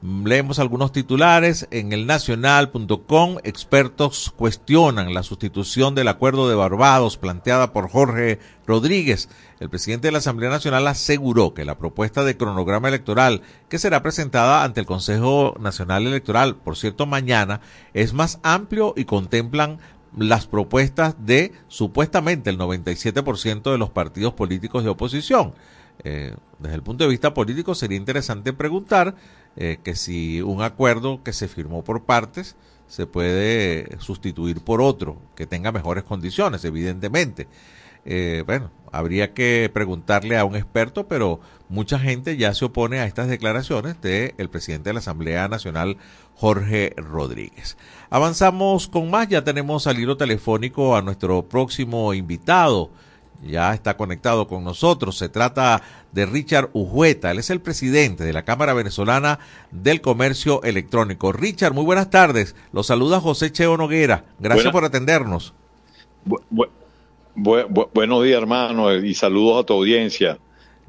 Leemos algunos titulares. En el nacional.com, expertos cuestionan la sustitución del acuerdo de Barbados planteada por Jorge Rodríguez. El presidente de la Asamblea Nacional aseguró que la propuesta de cronograma electoral que será presentada ante el Consejo Nacional Electoral, por cierto, mañana, es más amplio y contemplan las propuestas de supuestamente el 97% de los partidos políticos de oposición. Eh, desde el punto de vista político sería interesante preguntar eh, que si un acuerdo que se firmó por partes se puede sustituir por otro que tenga mejores condiciones, evidentemente. Eh, bueno, habría que preguntarle a un experto, pero mucha gente ya se opone a estas declaraciones del presidente de la Asamblea Nacional, Jorge Rodríguez. Avanzamos con más, ya tenemos al hilo telefónico a nuestro próximo invitado. Ya está conectado con nosotros. Se trata de Richard Ujueta. Él es el presidente de la Cámara Venezolana del Comercio Electrónico. Richard, muy buenas tardes. Lo saluda José Cheo Noguera. Gracias por atendernos. buenos días, hermano, y saludos a tu audiencia.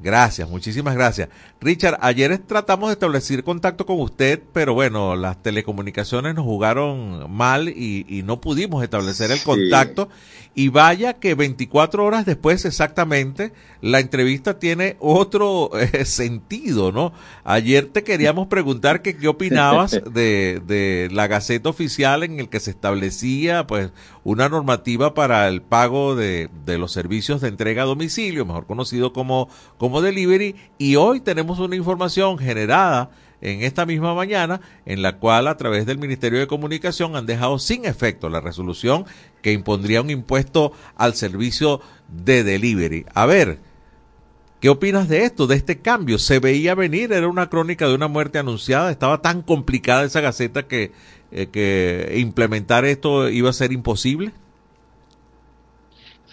Gracias, muchísimas gracias. Richard, ayer tratamos de establecer contacto con usted, pero bueno, las telecomunicaciones nos jugaron mal y, no pudimos establecer el contacto. Y vaya que 24 horas después exactamente, la entrevista tiene otro eh, sentido, ¿no? Ayer te queríamos preguntar que qué opinabas de, de la Gaceta Oficial en el que se establecía, pues, una normativa para el pago de, de los servicios de entrega a domicilio, mejor conocido como, como delivery, y hoy tenemos una información generada en esta misma mañana, en la cual a través del Ministerio de Comunicación han dejado sin efecto la resolución que impondría un impuesto al servicio de delivery. A ver, ¿qué opinas de esto, de este cambio? ¿Se veía venir? ¿Era una crónica de una muerte anunciada? ¿Estaba tan complicada esa gaceta que, eh, implementar esto iba a ser imposible?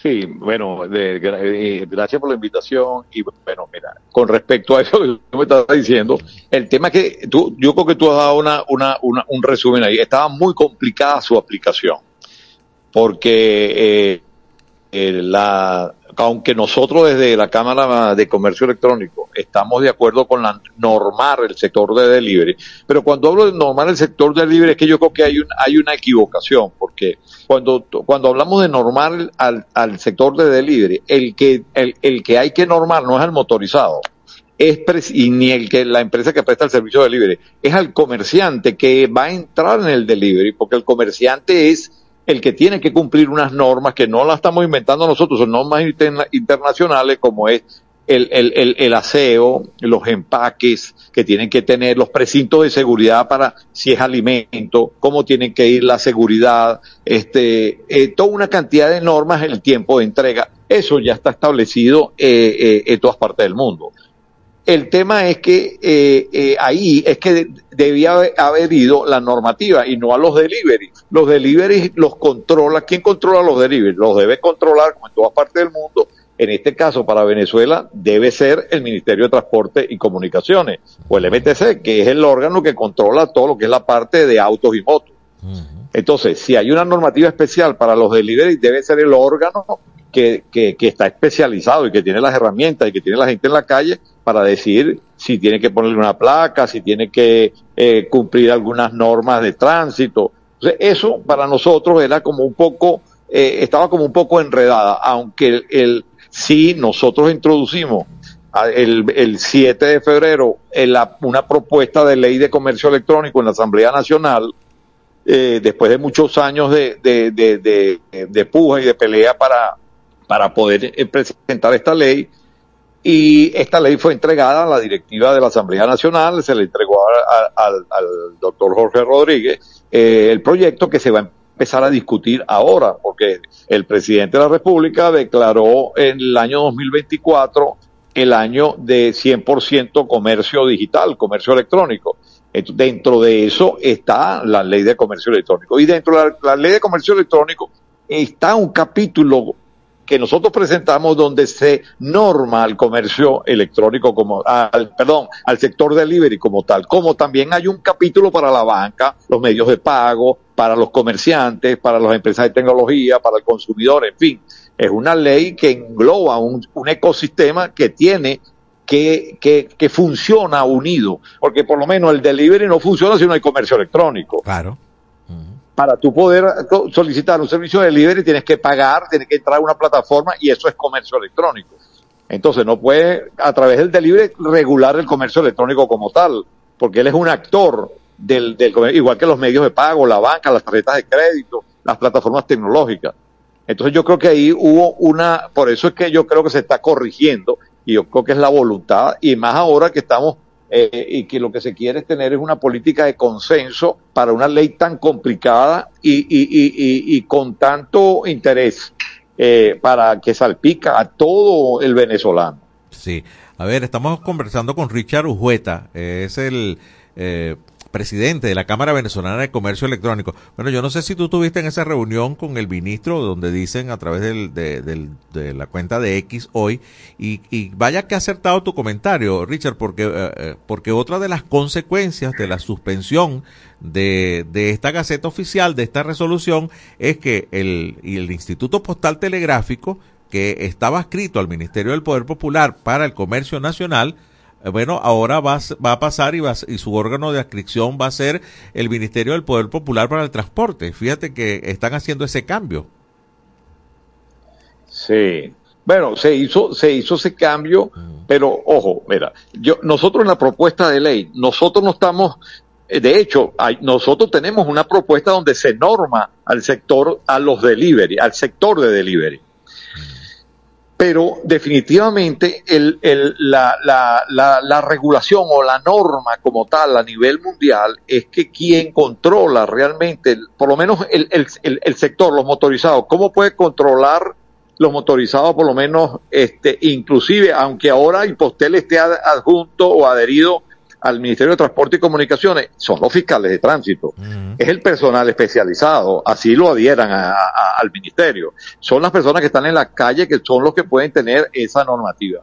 Sí, bueno, eh, gracias por la invitación y bueno, mira, con respecto a eso que me estás diciendo, el tema que tú, yo creo que tú has dado una, una, una un resumen ahí, estaba muy complicada su aplicación, porque eh, eh, la, aunque nosotros desde la Cámara de Comercio Electrónico estamos de acuerdo con la normar el sector de delivery, pero cuando hablo de normar el sector de delivery es que yo creo que hay, un, hay una equivocación, porque cuando, cuando hablamos de normar al, sector de delivery, el que, el, el que hay que normar no es al motorizado, es y ni el que la empresa que presta el servicio de delivery, es al comerciante que va a entrar en el delivery, porque el comerciante es el que tiene que cumplir unas normas que no las estamos inventando nosotros, son normas internacionales como es el, el, el, aseo, los empaques que tienen que tener, los precintos de seguridad para si es alimento, cómo tienen que ir la seguridad, este, eh, toda una cantidad de normas, el tiempo de entrega, eso ya está establecido eh, eh, en todas partes del mundo. El tema es que eh, eh, ahí es que debía haber ido la normativa y no a los delivery. Los delivery los controla. ¿Quién controla los delivery? Los debe controlar, como en todas partes del mundo, en este caso para Venezuela debe ser el Ministerio de Transporte y Comunicaciones o el MTC, que es el órgano que controla todo lo que es la parte de autos y motos. Entonces, si hay una normativa especial para los delivery, debe ser el órgano que, que, está especializado y que tiene las herramientas y que tiene la gente en la calle para decir si tiene que ponerle una placa, si tiene que eh, cumplir algunas normas de tránsito. Eso para nosotros era como un poco, eh, estaba como un poco enredada, aunque el, sí nosotros introducimos el, el 7 de febrero una propuesta de ley de comercio electrónico en la Asamblea Nacional, eh, después de muchos años de, de, de, de puja y de pelea para, para poder eh, presentar esta ley. Y esta ley fue entregada a la directiva de la Asamblea Nacional, se le entregó al, doctor Jorge Rodríguez eh, el proyecto que se va a empezar a discutir ahora, porque el presidente de la República declaró en el año 2024 el año de 100% comercio digital, comercio electrónico. Dentro de eso está la ley de comercio electrónico. Y dentro de la ley de comercio electrónico está un capítulo que nosotros presentamos donde se norma al comercio electrónico como, al, perdón, al sector delivery como tal, como también hay un capítulo para la banca, los medios de pago, para los comerciantes, para las empresas de tecnología, para el consumidor, en fin. Es una ley que engloba un, ecosistema que tiene que, que, que, funciona unido, porque por lo menos el delivery no funciona si no hay comercio electrónico. Claro para tú poder solicitar un servicio de delivery tienes que pagar, tienes que entrar a una plataforma y eso es comercio electrónico. Entonces no puede a través del delivery regular el comercio electrónico como tal, porque él es un actor del, del igual que los medios de pago, la banca, las tarjetas de crédito, las plataformas tecnológicas. Entonces yo creo que ahí hubo una, por eso es que yo creo que se está corrigiendo y yo creo que es la voluntad y más ahora que estamos eh, y que lo que se quiere es tener es una política de consenso para una ley tan complicada y, y, y, y con tanto interés eh, para que salpica a todo el venezolano. Sí, a ver, estamos conversando con Richard Ujueta, es el eh, presidente de la Cámara Venezolana de Comercio Electrónico. Bueno, yo no sé si tú estuviste en esa reunión con el ministro donde dicen a través del, de, la cuenta de X hoy y, y, vaya que acertado tu comentario, Richard, porque, eh, eh, porque otra de las consecuencias de la suspensión de, de esta Gaceta Oficial, de esta resolución, es que el, el Instituto Postal Telegráfico, que estaba escrito al Ministerio del Poder Popular para el Comercio Nacional, bueno, ahora va, va a pasar y, va, y su órgano de adscripción va a ser el Ministerio del Poder Popular para el Transporte. Fíjate que están haciendo ese cambio. Sí. Bueno, se hizo, se hizo ese cambio, pero ojo, mira, yo, nosotros en la propuesta de ley, nosotros no estamos, de hecho, hay, nosotros tenemos una propuesta donde se norma al sector, a los delivery, al sector de delivery pero definitivamente el, el, la, la, la, la, regulación o la norma como tal a nivel mundial es que quien controla realmente, por lo menos el, el, sector, los motorizados, ¿cómo puede controlar los motorizados por lo menos, este, inclusive, aunque ahora Impostel esté adjunto o adherido al Ministerio de Transporte y Comunicaciones son los fiscales de tránsito. Uh -huh. Es el personal especializado, así lo adhieran a, a, al Ministerio. Son las personas que están en la calle que son los que pueden tener esa normativa.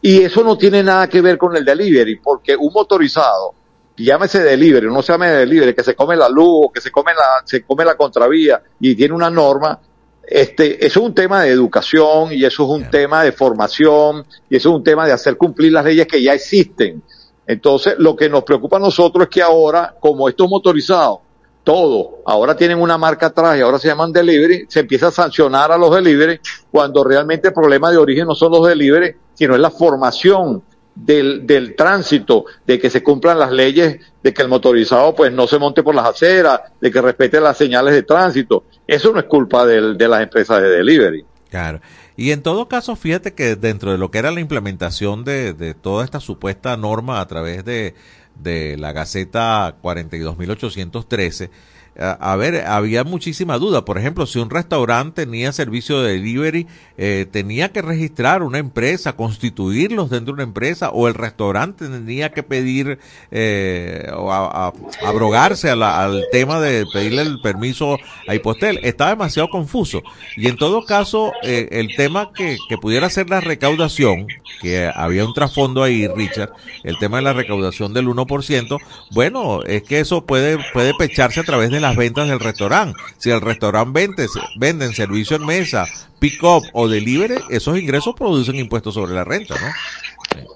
Y eso no tiene nada que ver con el delivery, porque un motorizado, llámese delivery, no se llame delivery, que se come la luz, que se come la, se come la contravía y tiene una norma, este, eso es un tema de educación y eso es un tema de formación y eso es un tema de hacer cumplir las leyes que ya existen. Entonces, lo que nos preocupa a nosotros es que ahora, como estos motorizados, todos, ahora tienen una marca atrás y ahora se llaman delivery, se empieza a sancionar a los delivery cuando realmente el problema de origen no son los delivery, sino es la formación del, del tránsito, de que se cumplan las leyes, de que el motorizado pues no se monte por las aceras, de que respete las señales de tránsito. Eso no es culpa del, de las empresas de delivery. Claro. Y en todo caso, fíjate que dentro de lo que era la implementación de, de toda esta supuesta norma a través de, de la Gaceta 42.813, a, ver, había muchísima duda. Por ejemplo, si un restaurante tenía servicio de delivery, eh, tenía que registrar una empresa, constituirlos dentro de una empresa, o el restaurante tenía que pedir eh, o a, abrogarse a la, al tema de pedirle el permiso a Hipostel. Estaba demasiado confuso. Y en todo caso, eh, el tema que, que pudiera ser la recaudación, que había un trasfondo ahí, Richard, el tema de la recaudación del 1%, bueno, es que eso puede, puede pecharse a través de la las ventas del restaurante. Si el restaurante vende, venden servicio en mesa, pick-up o delivery, esos ingresos producen impuestos sobre la renta, ¿no?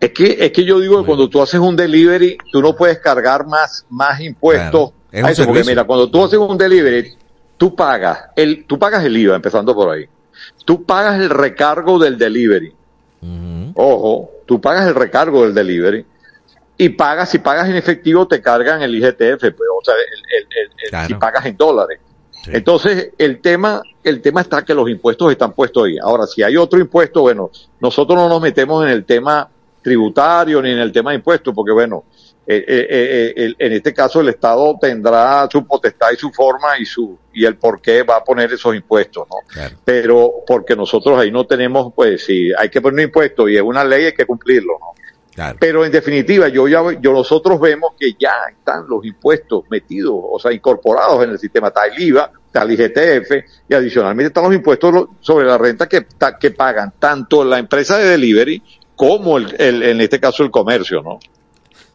Es que, es que yo digo que cuando tú haces un delivery, tú no puedes cargar más, más impuestos claro, a eso, porque mira, cuando tú haces un delivery, tú pagas el, tú pagas el IVA, empezando por ahí. Tú pagas el recargo del delivery. Uh -huh. Ojo, tú pagas el recargo del delivery y pagas, si pagas en efectivo, te cargan el IGTF, pues, o sea, el, el, el, claro. si pagas en dólares. Sí. Entonces, el tema, el tema está que los impuestos están puestos ahí. Ahora, si hay otro impuesto, bueno, nosotros no nos metemos en el tema tributario ni en el tema de impuestos, porque bueno, eh, eh, eh, en este caso el Estado tendrá su potestad y su forma y su y el por qué va a poner esos impuestos, ¿no? Claro. Pero porque nosotros ahí no tenemos, pues, si hay que poner un impuesto y es una ley, hay que cumplirlo, ¿no? Pero en definitiva, yo ya, yo nosotros vemos que ya están los impuestos metidos, o sea, incorporados en el sistema. Está el IVA, está el IGTF y adicionalmente están los impuestos sobre la renta que, que pagan tanto la empresa de delivery como el, el, en este caso el comercio, ¿no?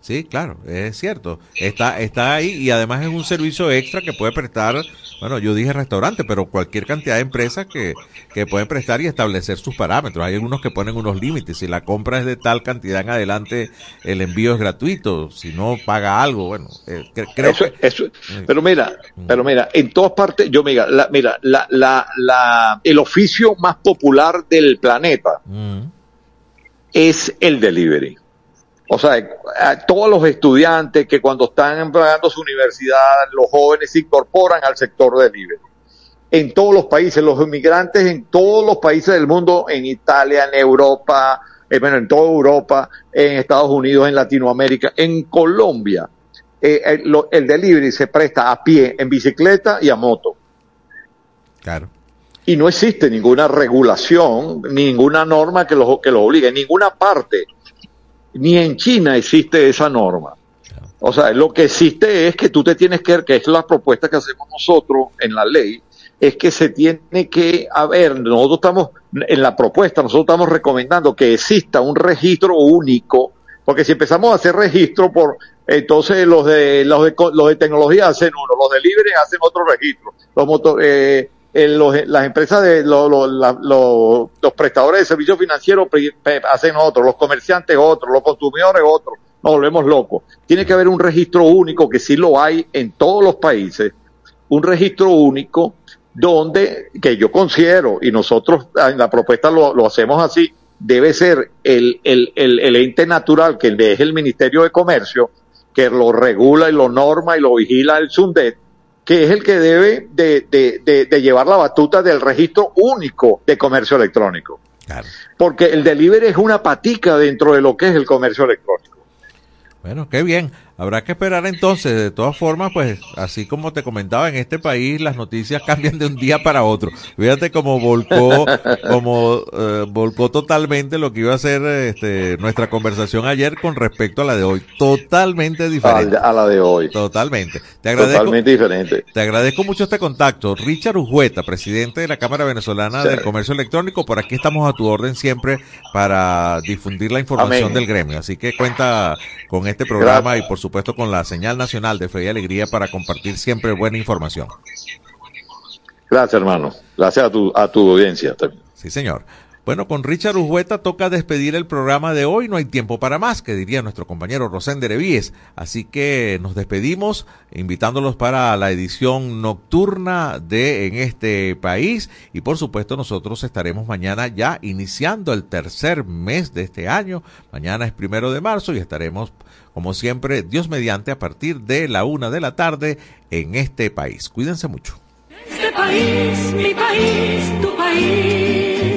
Sí, claro, es cierto. Está, está ahí y además es un servicio extra que puede prestar, bueno, yo dije restaurante, pero cualquier cantidad de empresas que, que pueden prestar y establecer sus parámetros. Hay algunos que ponen unos límites. Si la compra es de tal cantidad en adelante, el envío es gratuito. Si no, paga algo. Bueno, eh, creo eso, que... Eso, pero mira, pero mira, en todas partes, yo mira, la, mira, la, la, la, el oficio más popular del planeta mm. es el delivery O sea, a todos los estudiantes que cuando están pagando su universidad, los jóvenes se incorporan al sector delivery. En todos los países, los inmigrantes en todos los países del mundo, en Italia, en Europa, eh, bueno, en toda Europa, en Estados Unidos, en Latinoamérica, en Colombia, eh, el, lo- el delivery se presta a pie, en bicicleta y a moto. Claro. Y no existe ninguna regulación, ninguna norma que los, que los obligue, en ninguna parte, ni en China existe esa norma. O sea, lo que existe es que tú te tienes que, que es la propuesta que hacemos nosotros en la ley, es que se tiene que haber, nosotros estamos, en la propuesta, nosotros estamos recomendando que exista un registro único, porque si empezamos a hacer registro por, entonces los de, los de, los de tecnología hacen uno, los de libre hacen otro registro, los moto- eh, eh, los- las empresas de, los prestadores de servicios financieros hacen otro, los comerciantes otro, los consumidores otro, nos volvemos locos. Tiene que haber un registro único, que sí lo hay en todos los países, un registro único donde, que yo considero, y nosotros en la propuesta lo, lo hacemos así, debe ser el, el, el, el ente natural, que es el Ministerio de Comercio, que lo regula y lo norma y lo vigila el SUNDET, que es el que debe de, de, de, de llevar la batuta del registro único de comercio electrónico. Porque el delivery es una patica dentro de lo que es el comercio electrónico. Bueno, qué bien. Habrá que esperar entonces. De todas formas, pues, así como te comentaba, en este país las noticias cambian de un día para otro. Fíjate cómo volcó, como eh, volcó totalmente lo que iba a ser este, nuestra conversación ayer con respecto a la de hoy. Totalmente diferente. A, la de hoy. Totalmente. Te agradezco. Totalmente diferente. Te agradezco mucho este contacto. Richard Ujueta, presidente de la Cámara Venezolana Sí. del Comercio Electrónico. Por aquí estamos a tu orden siempre para difundir la información Amén. del gremio. Así que cuenta con este programa y por supuesto con la señal nacional de Fe y Alegría para compartir siempre buena información. Gracias, hermano. Gracias a tu, a tu audiencia también. Sí, señor. Bueno, con Richard Ujueta toca despedir el programa de hoy. No hay tiempo para más, que diría nuestro compañero Rosén Revíes. Así que nos despedimos, invitándolos para la edición nocturna de En este país. Y por supuesto, nosotros estaremos mañana ya iniciando el tercer mes de este año. Mañana es primero de marzo y estaremos, como siempre, Dios mediante, a partir de la una de la tarde en este país. Cuídense mucho. Este país, mi país, tu país.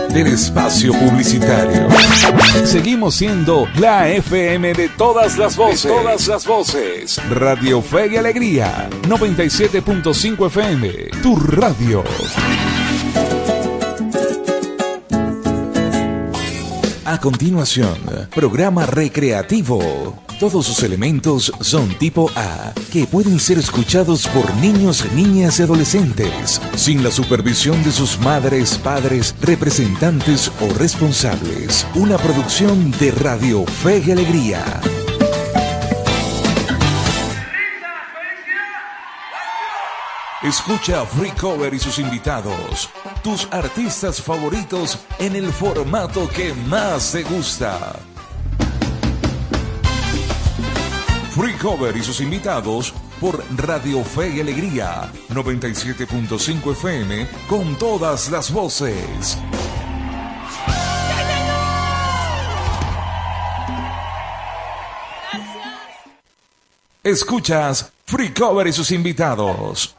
del espacio publicitario. Seguimos siendo la FM de todas las voces. todas las voces. Radio Fe y Alegría. 97.5 FM. Tu radio. A continuación, programa recreativo. Todos sus elementos son tipo A, que pueden ser escuchados por niños, niñas y adolescentes, sin la supervisión de sus madres, padres, representantes o responsables. Una producción de Radio Fe y Alegría. Escucha Free Cover y sus invitados, tus artistas favoritos en el formato que más te gusta. Free Cover y sus invitados por Radio Fe y Alegría 97.5 FM con todas las voces. Escuchas Free Cover y sus invitados.